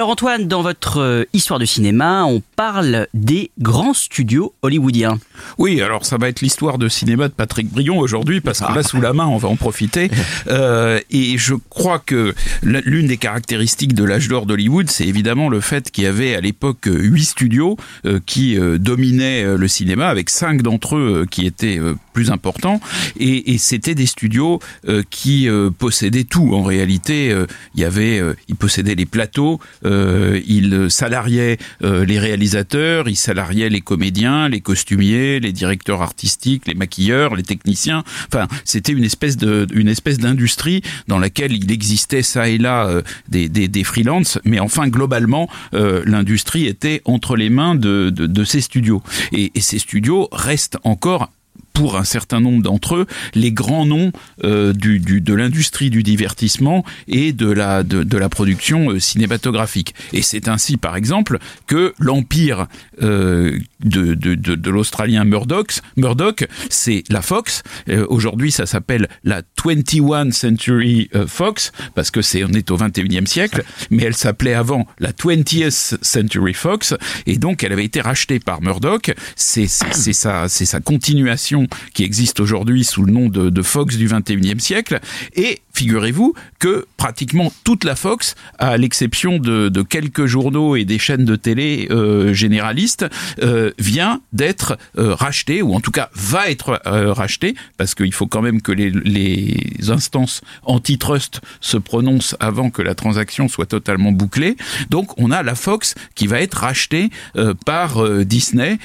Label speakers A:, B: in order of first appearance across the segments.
A: Alors Antoine, dans votre euh, histoire de cinéma, on parle des grands studios hollywoodiens.
B: Oui, alors ça va être l'histoire de cinéma de Patrick Brion aujourd'hui parce qu'on l'a sous la main, on va en profiter. Euh, et je crois que l'une des caractéristiques de l'âge d'or d'Hollywood, c'est évidemment le fait qu'il y avait à l'époque huit studios euh, qui euh, dominaient euh, le cinéma, avec cinq d'entre eux euh, qui étaient euh, plus importants. Et, et c'était des studios euh, qui euh, possédaient tout. En réalité, euh, il y avait, euh, ils possédaient les plateaux, euh, ils salariaient euh, les réalisateurs, ils salariaient les comédiens, les costumiers, les directeurs artistiques, les maquilleurs, les techniciens. Enfin, c'était une espèce de, une espèce d'industrie dans laquelle il existait ça et là euh, des, des, des freelances, mais enfin globalement, euh, l'industrie était entre les mains de, de, de ces studios. Et, et ces studios restent encore pour un certain nombre d'entre eux, les grands noms euh, du, du, de l'industrie du divertissement et de la, de, de la production euh, cinématographique. Et c'est ainsi, par exemple, que l'empire euh, de, de, de, de l'Australien Murdoch, Murdoch c'est la Fox. Euh, Aujourd'hui, ça s'appelle la 21 Century euh, Fox, parce que c'est on est au 21e siècle, mais elle s'appelait avant la 20th Century Fox, et donc elle avait été rachetée par Murdoch. C'est sa, sa continuation qui existe aujourd'hui sous le nom de, Fox du 21e siècle. Et figurez-vous que pratiquement toute la Fox, à l'exception de, quelques journaux et des chaînes de télé euh, généralistes, euh, vient d'être euh, rachetée, ou en tout cas va être rachetée, parce qu'il faut quand même que les, instances antitrust se prononcent avant que la transaction soit totalement bouclée. Donc on a la Fox qui va être rachetée par Disney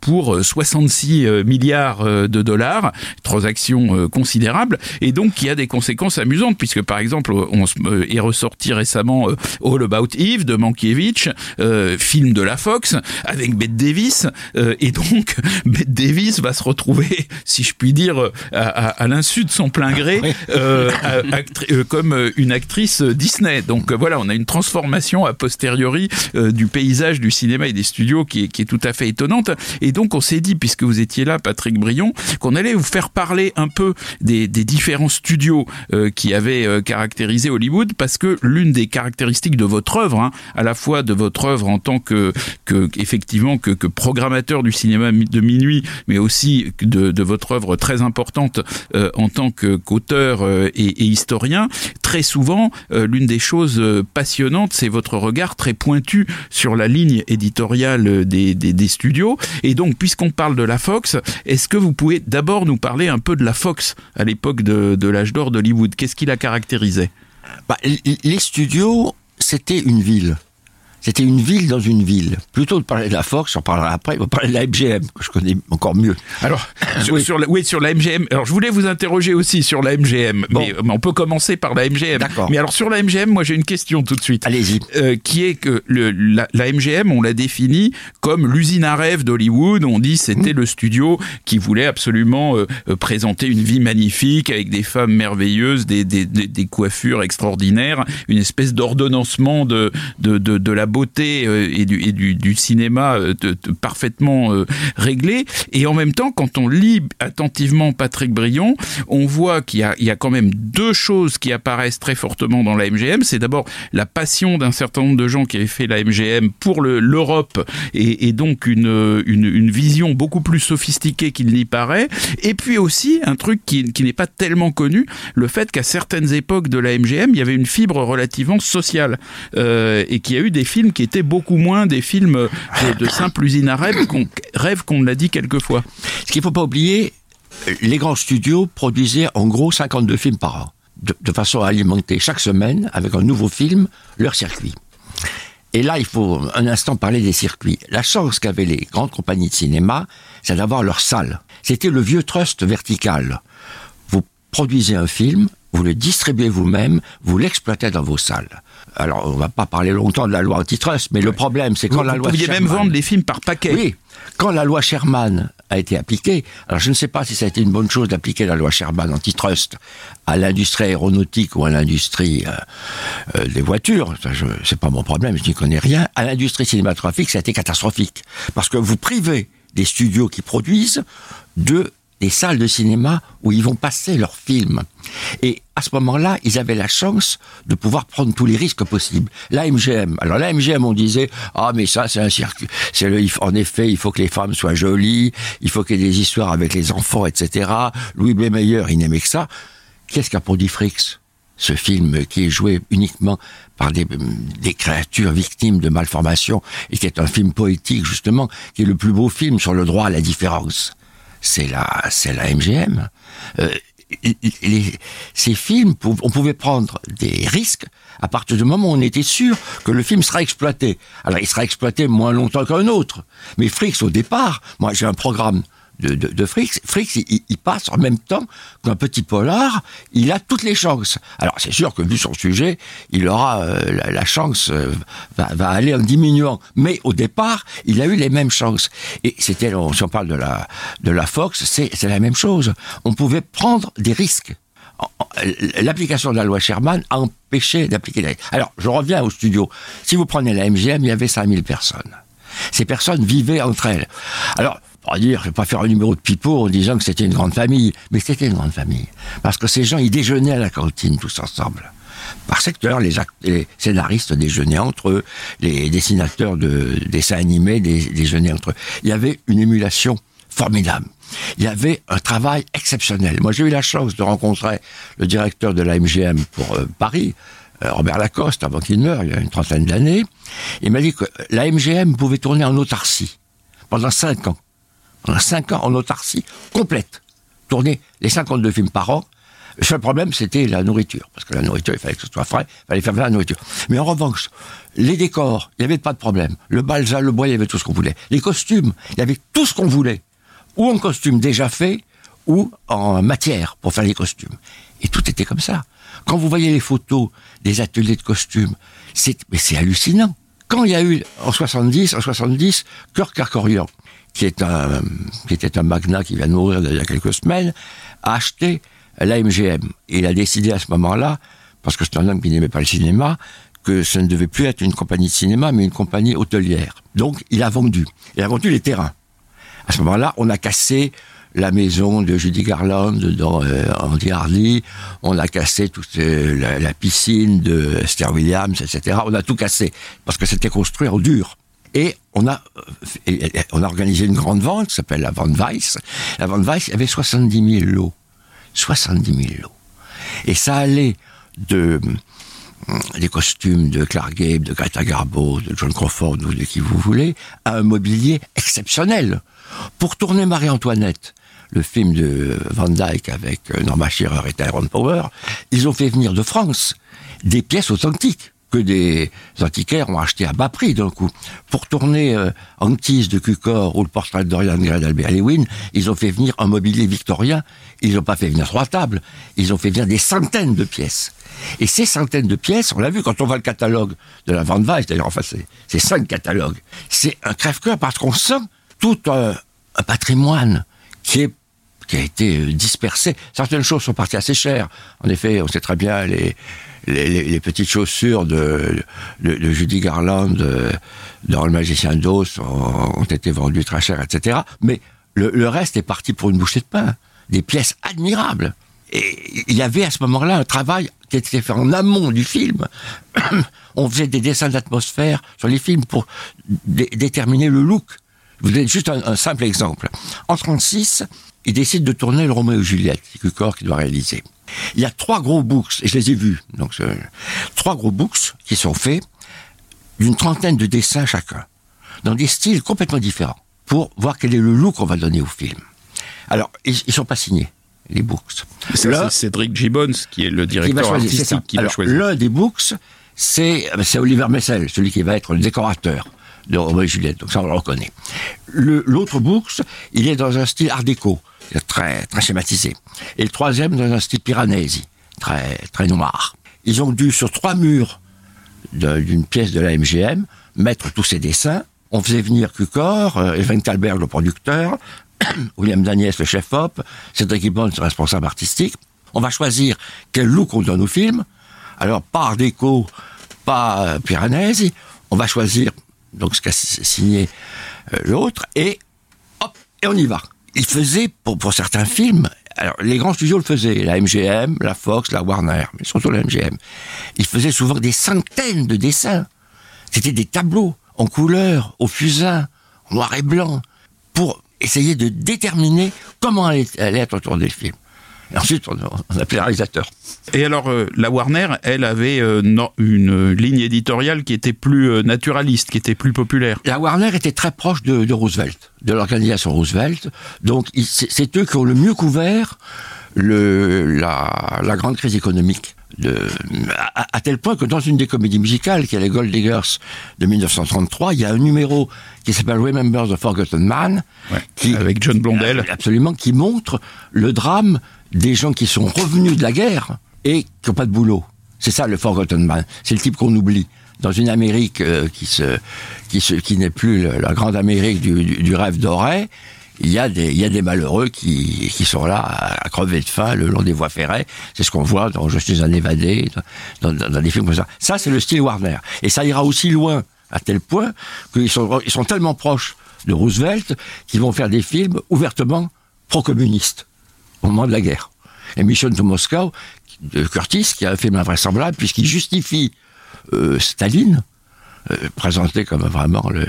B: pour 66 euh, milliards de dollars, transaction considérable, et donc qui a des conséquences amusantes, puisque par exemple on euh, est ressorti récemment euh, All About Eve de Mankiewicz, euh, film de la Fox avec Bette Davis, euh, et donc Bette Davis va se retrouver, si je puis dire, à, à- à l'insu de son plein gré, euh, à- euh, comme une actrice Disney. Donc voilà, on a une transformation a posteriori du paysage du cinéma et des studios qui est, qui est tout à fait étonnante. Et donc on s'est dit, puisque vous étiez là, Patrick Brion, qu'on allait vous faire parler un peu des, des différents studios euh, qui avaient euh, caractérisé Hollywood, parce que l'une des caractéristiques de votre œuvre, hein, à la fois de votre œuvre en tant que, effectivement que, que programmateur du cinéma de minuit, mais aussi de, votre œuvre très importante euh, en tant qu'auteur et, historien, très souvent l'une des choses passionnantes, c'est votre regard très pointu sur la ligne éditoriale des studios. Et donc, puisqu'on parle de la Fox, est-ce que vous pouvez d'abord nous parler un peu de la Fox à l'époque de, de l'âge d'or d'Hollywood? Qu'est-ce qui la caractérisait
C: Bah, les studios, c'était une ville. C'était une ville dans une ville. Plutôt de parler de la Fox, j'en parlerai après, on va parler de la MGM, que je connais encore mieux.
B: Alors, sur,
C: Oui.
B: sur la, oui, sur la MGM. Alors, je voulais vous interroger aussi sur la MGM,
C: Bon.
B: mais, mais on peut commencer par la MGM.
C: D'accord.
B: Mais alors, sur la MGM, moi, j'ai une question tout de suite.
C: Allez-y.
B: Euh, qui est que le, la, la MGM, on l'a définie comme l'usine à rêve d'Hollywood. On dit c'était le studio qui voulait absolument euh, euh, présenter une vie magnifique avec des femmes merveilleuses, des, des, des, des coiffures extraordinaires, une espèce d'ordonnancement de, de, de, de la beauté euh, et, du, cinéma euh, parfaitement euh, réglé. Et en même temps, quand on lit attentivement Patrick Brion, on voit qu'il y y a quand même deux choses qui apparaissent très fortement dans la MGM. C'est d'abord la passion d'un certain nombre de gens qui avaient fait la MGM pour le- l'Europe et, donc une, une, vision beaucoup plus sophistiquée qu'il n'y paraît. Et puis aussi un truc qui, qui n'est pas tellement connu, le fait qu'à certaines époques de la MGM, il y avait une fibre relativement sociale et qu'il y a eu des films qui étaient beaucoup moins des films de, de simples usines à rêve qu'on rêve qu'on l'a dit quelquefois.
C: Ce qu'il faut pas oublier, les grands studios produisaient en gros 52 films par an, de, de façon à alimenter chaque semaine, avec un nouveau film, leur circuit. Et là, il faut un instant parler des circuits. La chance qu'avaient les grandes compagnies de cinéma, c'est d'avoir leur salle. C'était le vieux trust vertical. Vous produisez un film, vous le distribuez vous-même, vous l'exploitez dans vos salles. Alors, on va pas parler longtemps de la loi antitrust, mais le problème, c'est quand
B: Vous,
C: la
B: vous
C: loi
B: pouviez même vendre les films par paquet.
C: oui, quand la loi Sherman a été appliquée, alors je ne sais pas si ça a été une bonne chose d'appliquer la loi Sherman antitrust à l'industrie aéronautique ou à l'industrie euh, euh, des voitures, ça je c'est pas mon problème, je n'y connais rien. À l'industrie cinématographique, ça a été catastrophique parce que vous privez des studios qui produisent de des salles de cinéma où ils vont passer leurs films. Et à ce moment-là, ils avaient la chance de pouvoir prendre tous les risques possibles. La MGM, alors la MGM, on disait, ah mais ça c'est un circuit, c'est le, en effet, il faut que les femmes soient jolies, il faut qu'il y ait des histoires avec les enfants, etc. Louis B. Mayer, il n'aimait que ça. Qu'est-ce qu'a produit Frix ce film qui est joué uniquement par des, des créatures victimes de malformations et qui est un film poétique justement, qui est le plus beau film sur le droit à la différence? C'est la, c'est la MGM. Euh, les- ces films, on pouvait prendre des risques à partir du moment où on était sûr que le film sera exploité. Alors, il sera exploité moins longtemps qu'un autre. Mais Frix, au départ, moi, j'ai un programme de, de, de il, passe en même temps qu'un petit polar. Il a toutes les chances. Alors, c'est sûr que vu son sujet, il aura euh, la, chance euh, va, va aller en diminuant. Mais au départ, il a eu les mêmes chances. Et c'était, si on parle de la de la Fox, c'est la même chose. On pouvait prendre des risques. L'application de la loi Sherman a empêché d'appliquer la... Alors, je reviens au studio. Si vous prenez la MGM, il y avait 5000 personnes. Ces personnes vivaient entre elles. Alors, pour dire, je vais pas faire un numéro de pipeau en disant que c'était une grande famille, mais c'était une grande famille. Parce que ces gens, ils déjeunaient à la cantine tous ensemble. Par secteur, les, les scénaristes déjeunaient entre eux, les dessinateurs de dessins animés dé- déjeunaient entre eux. Il y avait une émulation formidable. Il y avait un travail exceptionnel. Moi, j'ai eu la chance de rencontrer le directeur de la MGM pour euh, Paris, euh, Robert Lacoste, avant qu'il meure, il y a une trentaine d'années. Il m'a dit que la MGM pouvait tourner en autarcie pendant cinq ans. Pendant cinq ans en autarcie complète. Tourner les 52 films par an. Le seul problème, c'était la nourriture. Parce que la nourriture, il fallait que ce soit frais, il fallait faire la nourriture. Mais en revanche, les décors, il n'y avait pas de problème. Le balsa, le bois, il y avait tout ce qu'on voulait. Les costumes, il y avait tout ce qu'on voulait. Ou en costume déjà fait, ou en matière pour faire les costumes. Et tout était comme ça. Quand vous voyez les photos des ateliers de costumes, c'est, mais hallucinant. Quand il y a eu, en 70, en 70, Kirk Kerkorian, qui est un, qui était un magnat qui vient de mourir il y a quelques semaines, a acheté la MGM. Et il a décidé à ce moment-là, parce que c'est un homme qui n'aimait pas le cinéma, que ce ne devait plus être une compagnie de cinéma, mais une compagnie hôtelière. Donc, il a vendu. Il a vendu les terrains. À ce moment-là, on a cassé la maison de Judy Garland dans euh, Andy Hardy, on a cassé toute la, la piscine de Esther Williams, etc. On a tout cassé parce que c'était construit en dur. Et on a, organisé une grande vente qui s'appelle la vente Weiss. La vente Weiss, avait 70 000 lots. 70 000 lots. Et ça allait de hum, des costumes de Clark Gable, de Greta Garbo, de John Crawford ou de qui vous voulez, à un mobilier exceptionnel. Pour tourner Marie-Antoinette, le film de Van Dyke avec euh, Norma Shearer et Tyrone Power, ils ont fait venir de France des pièces authentiques que des antiquaires ont acheté à bas prix d'un coup. Pour tourner euh, Antisse de Cucor ou le portrait de Dorian Gray d'Albert Lewin, ils ont fait venir un mobilier victorien. Ils n'ont pas fait venir trois tables, ils ont fait venir des centaines de pièces. Et ces centaines de pièces, on l'a vu quand on voit le catalogue de la Van Weiss, d'ailleurs, enfin, c'est cinq catalogues. C'est un crève-cœur parce qu'on sent tout un, un patrimoine qui est qui a été euh, dispersé. Certaines choses sont parties assez chères. En effet, on sait très bien les les, petites chaussures de, de, Judy Garland euh, dans Le Magicien d'Oz ont, ont été vendues très cher, etc. Mais le, le reste est parti pour une bouchée de pain. Des pièces admirables. Et il y avait à ce moment-là un travail qui était fait en amont du film. On faisait des dessins d'atmosphère sur les films pour dé- déterminer le look. Vous donne juste un, un simple exemple. En 36, il décide de tourner le Roméo et Juliette, c'est Cucor qui doit réaliser. Il y a trois gros books, et je les ai vus, donc euh, trois gros books qui sont faits d'une trentaine de dessins chacun, dans des styles complètement différents, pour voir quel est le look qu'on va donner au film. Alors, ils, ils sont pas signés, les books.
B: C'est Cédric Gibbons qui est le
C: qui va
B: directeur
C: choisir, c'est ça.
B: artistique qui va
C: Alors,
B: choisir.
C: L'un des books, c'est euh, c'est Oliver Messel, celui qui va être le décorateur de Roméo et Juliette. Donc ça, on le reconnaît. L'autre books, il est dans un style art déco, très, très schématisé. Et le troisième, dans un style piranesi, très, très noir. Ils ont dû, sur trois murs d'une pièce de la MGM, mettre tous ces dessins. On faisait venir Cucor, euh, Evan Kalberg, le producteur, William Daniels, le chef-op, Cédric Gibbons, le responsable artistique. On va choisir quel look on donne au film. Alors, pas déco, pas euh, Piranesi. On va choisir donc ce qu'a signé euh, l'autre et hop, et on y va. Il faisait, pour, certains films, alors les grands studios le faisaient, la MGM, la Fox, la Warner, mais surtout la MGM. Ils faisaient souvent des centaines de dessins. C'était des tableaux en couleur, au fusain, noir et blanc, pour essayer de déterminer comment allait, allait être tourné le film. Et ensuite, on, on appelait le réalisateur.
B: Et alors, euh, la Warner, elle avait euh, non- une ligne éditoriale qui était plus euh, naturaliste, qui était plus populaire.
C: La Warner était très proche de, de Roosevelt, de l'organisation Roosevelt. Donc, c'est c'est eux qui ont le mieux couvert le, la, la grande crise économique. De, à, à tel point que dans une des comédies musicales, qui est les Gold Diggers de 1933, il y a un numéro qui s'appelle Remember the Forgotten Man, qui,
B: avec John Blondell.
C: absolument, qui montre le drame des gens qui sont revenus de la guerre et qui n'ont pas de boulot. C'est ça le Forgotten Man. C'est le type qu'on oublie. Dans une Amérique euh, qui se, qui se, qui n'est plus le- la grande Amérique du, du, du rêve doré, il y a des, il y a des malheureux qui, qui sont là à, crever de faim le long des voies ferrées. C'est ce qu'on voit dans Je suis un évadé, dans, dans, dans des films comme ça. Ça, c'est le style Warner. Et ça ira aussi loin, à tel point qu'ils sont, ils sont tellement proches de Roosevelt qu'ils vont faire des films ouvertement pro-communistes au moment de la guerre. Et Mission to Moscow, de Curtis, qui a un film invraisemblable, puisqu'il justifie euh, Staline, présenté comme vraiment le,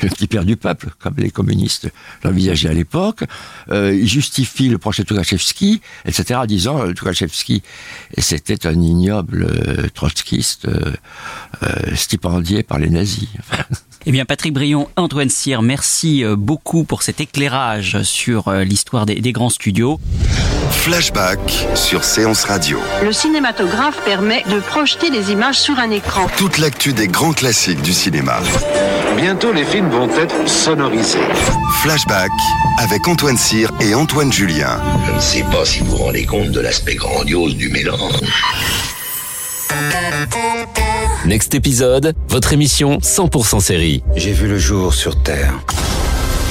C: petit père du peuple, comme les communistes l'envisageaient à l'époque. Euh, il justifie le projet Tukhachevski, etc., en disant euh, Tukhachevski, c'était un ignoble euh, trotskiste euh, euh, stipendié par les nazis.
A: Eh bien, Patrick Brion, Antoine Cyr, merci euh, beaucoup pour cet éclairage sur euh, l'histoire des, des grands studios.
D: Flashback sur Séance Radio.
E: Le cinématographe permet de projeter des images sur un écran.
D: Toute l'actu des grands classiques du cinéma.
F: Bientôt, les films vont être sonorisés.
D: Flashback avec Antoine Cyr et Antoine Julien.
G: Je ne sais pas si vous vous rendez compte de l'aspect grandiose du mélange.
H: Next épisode, votre émission 100% série.
I: J'ai vu le jour sur Terre.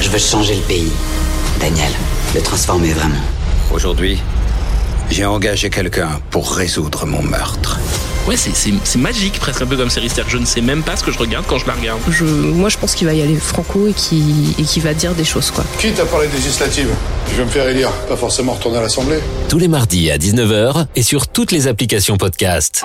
J: Je veux changer le pays. Daniel, le transformer vraiment.
I: Aujourd'hui, j'ai engagé quelqu'un pour résoudre mon meurtre.
K: Ouais, c'est- c'est c'est magique, presque un peu comme série. C'est-à-dire que je ne sais même pas ce que je regarde quand je la regarde.
L: Je, moi, je pense qu'il va y aller franco et qu'il et qu'il va dire des choses, quoi.
M: Quitte à parler législative, je vais me faire élire, pas forcément retourner à l'Assemblée.
H: Tous les mardis à 19h et sur toutes les applications podcast.